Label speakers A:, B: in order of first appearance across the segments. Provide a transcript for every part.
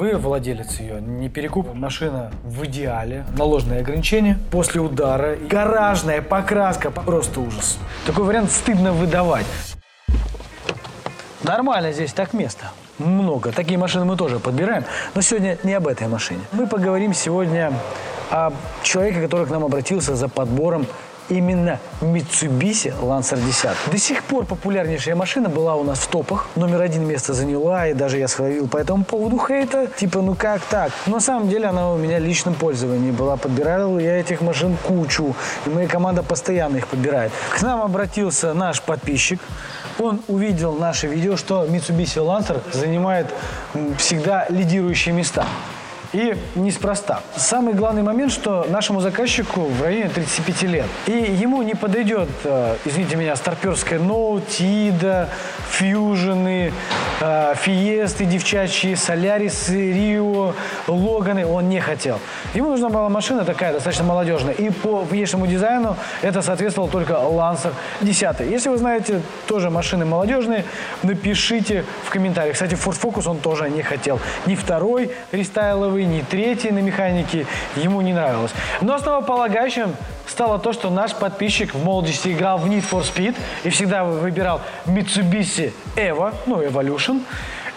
A: Вы владелец ее, не перекуп. Машина в идеале. Наложенные ограничения после удара. Гаражная покраска. Просто ужас. Такой вариант стыдно выдавать. Нормально здесь так место. Много. Такие машины мы тоже подбираем. Но сегодня не об этой машине. Мы поговорим сегодня о человеке, который к нам обратился за подбором именно Mitsubishi Lancer 10. До сих пор популярнейшая машина была у нас в топах. Номер один место заняла, и даже я словил по этому поводу хейта. Типа, ну как так? Но на самом деле она у меня в личном пользовании была. Подбирал я этих машин кучу, и моя команда постоянно их подбирает. К нам обратился наш подписчик. Он увидел наше видео, что Mitsubishi Lancer занимает всегда лидирующие места. И неспроста. Самый главный момент, что нашему заказчику в районе 35 лет. И ему не подойдет, э, извините меня, старперская Note, Тида, Фьюжены, Фиесты девчачьи, Солярисы, Рио, Логаны. Он не хотел. Ему нужна была машина такая, достаточно молодежная. И по внешнему дизайну это соответствовало только Lancer 10. Если вы знаете тоже машины молодежные, напишите в комментариях. Кстати, Ford Focus он тоже не хотел. Ни второй рестайловый, ни третий на механике ему не нравилось. Но основополагающим стало то, что наш подписчик в молодости играл в Need for Speed и всегда выбирал Mitsubishi Evo, ну, Evolution.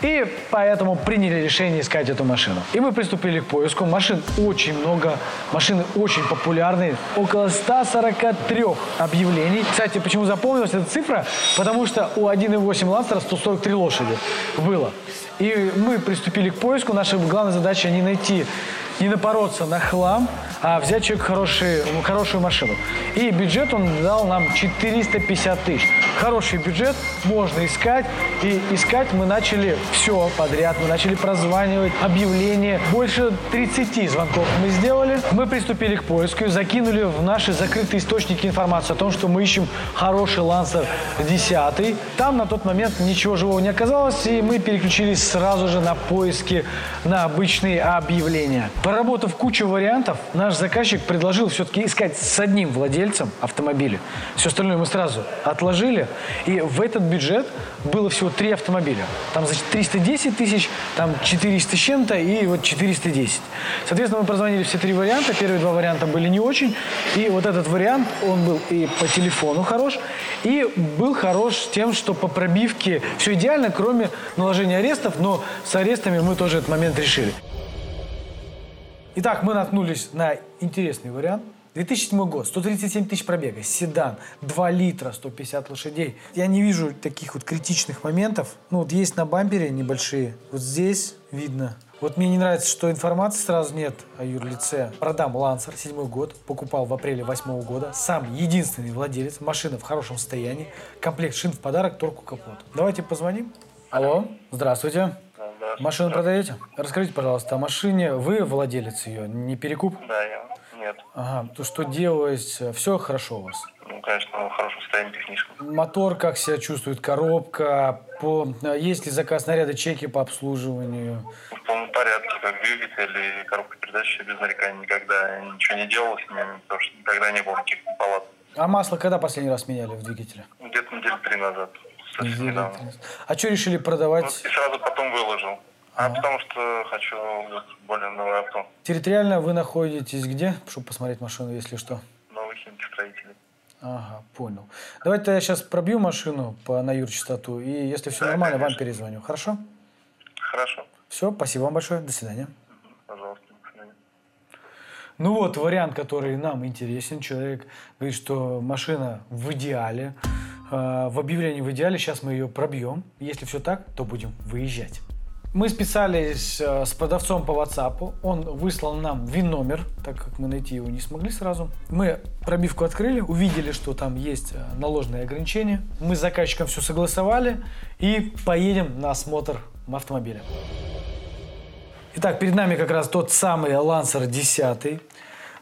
A: И поэтому приняли решение искать эту машину. И мы приступили к поиску. Машин очень много, машины очень популярные. Около 143 объявлений. Кстати, почему запомнилась эта цифра? Потому что у 1.8 Ланстера 143 лошади было. И мы приступили к поиску. Наша главная задача не найти, не напороться на хлам, а взять человек хороший, хорошую машину. И бюджет он дал нам 450 тысяч. Хороший бюджет, можно искать. И искать мы начали все подряд. Мы начали прозванивать, объявления. Больше 30 звонков мы сделали. Мы приступили к поиску, закинули в наши закрытые источники информацию о том, что мы ищем хороший Лансер 10. Там на тот момент ничего живого не оказалось, и мы переключились сразу же на поиски, на обычные объявления. Поработав кучу вариантов, наш заказчик предложил все-таки искать с одним владельцем автомобиля. Все остальное мы сразу отложили. И в этот бюджет было всего три автомобиля. Там, значит, 310 тысяч, там 400 с чем-то и вот 410. Соответственно, мы прозвонили все три варианта. Первые два варианта были не очень. И вот этот вариант, он был и по телефону хорош, и был хорош тем, что по пробивке все идеально, кроме наложения арестов, но с арестами мы тоже этот момент решили. Итак, мы наткнулись на интересный вариант. 2007 год, 137 тысяч пробега, седан, 2 литра, 150 лошадей. Я не вижу таких вот критичных моментов. Ну, вот есть на бампере небольшие, вот здесь видно. Вот мне не нравится, что информации сразу нет о юрлице. Продам Лансер, седьмой год, покупал в апреле восьмого года. Сам единственный владелец, машина в хорошем состоянии, комплект шин в подарок, торку капот. Давайте позвоним. Алло, здравствуйте.
B: Да,
A: Машину
B: да.
A: продаете? Расскажите, пожалуйста, о машине. Вы владелец ее, не перекуп?
B: Да, я. Нет.
A: Ага, то что делать? Все хорошо у вас?
B: Ну, конечно, в хорошем состоянии техническом.
A: Мотор как себя чувствует? Коробка? По... Есть ли заказ наряда, чеки по обслуживанию?
B: В полном порядке, как двигатель и коробка передач без нареканий никогда ничего не делал с ними, потому что никогда не было никаких неполадок.
A: А масло когда последний раз меняли в двигателе?
B: Где-то недели три назад, совсем недавно.
A: А что решили
B: Вот,
A: продавать?
B: и сразу потом выложил. А потому что хочу более новое авто.
A: Территориально вы находитесь где, чтобы посмотреть машину, если что?
B: Новый химки строителей.
A: Ага, понял. Давайте я сейчас пробью машину по, на юрчастоту, и если все
B: Да,
A: нормально, вам
B: конечно.
A: перезвоню. Хорошо?
B: Хорошо.
A: Все, спасибо вам большое. До свидания.
B: Пожалуйста, до свидания.
A: Ну вот вариант, который нам интересен. Человек говорит, что машина в идеале. Э, В объявлении в идеале. Сейчас мы ее пробьем. Если все так, то будем выезжать. Мы списались э, с продавцом по WhatsApp. Он выслал нам ВИН-номер, так как мы найти его не смогли сразу. Мы пробивку открыли, увидели, что там есть э, наложенные ограничения. Мы с заказчиком все согласовали и поедем на осмотр автомобиля. Итак, перед нами как раз тот самый Lancer 10.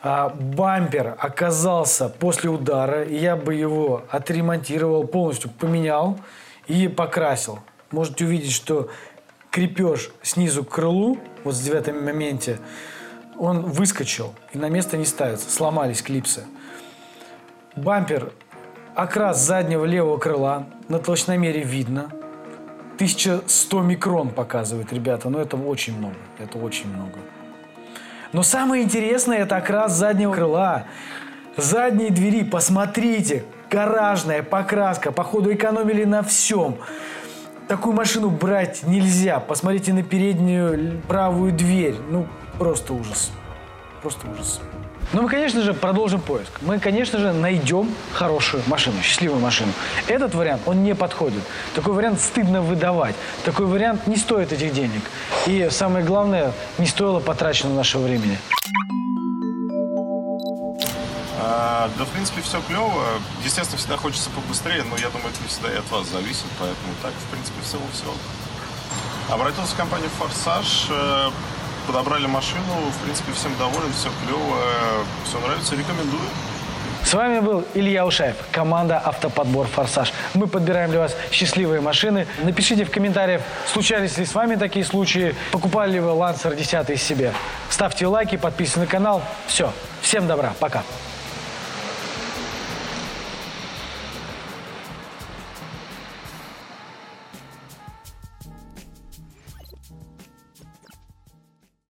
A: А, бампер оказался после удара, я бы его отремонтировал, полностью поменял и покрасил. Можете увидеть, что крепеж снизу к крылу, вот в девятом моменте, он выскочил и на место не ставится, сломались клипсы. Бампер, окрас заднего левого крыла на толщиномере видно. 1100 микрон показывает, ребята. Но это очень много. Это очень много. Но самое интересное это окрас заднего крыла. Задние двери, посмотрите, гаражная покраска, походу экономили на всем. Такую машину брать нельзя. Посмотрите на переднюю правую дверь. Ну, просто ужас. Просто ужас. Ну, мы, конечно же, продолжим поиск. Мы, конечно же, найдем хорошую машину, счастливую машину. Этот вариант, он не подходит. Такой вариант стыдно выдавать. Такой вариант не стоит этих денег. И самое главное, не стоило потраченного нашего времени.
C: А, да, в принципе, все клево. Естественно, всегда хочется побыстрее, но я думаю, это не всегда и от вас зависит, поэтому так, в принципе, в целом все. Обратился в компанию «Форсаж», э, подобрали машину, в принципе, всем доволен, все клево, все нравится, рекомендую.
A: С вами был Илья Ушаев, команда «Автоподбор Форсаж». Мы подбираем для вас счастливые машины. Напишите в комментариях, случались ли с вами такие случаи, покупали ли вы Лансер 10 себе. Ставьте лайки, подписывайтесь на канал. Все, всем добра, пока.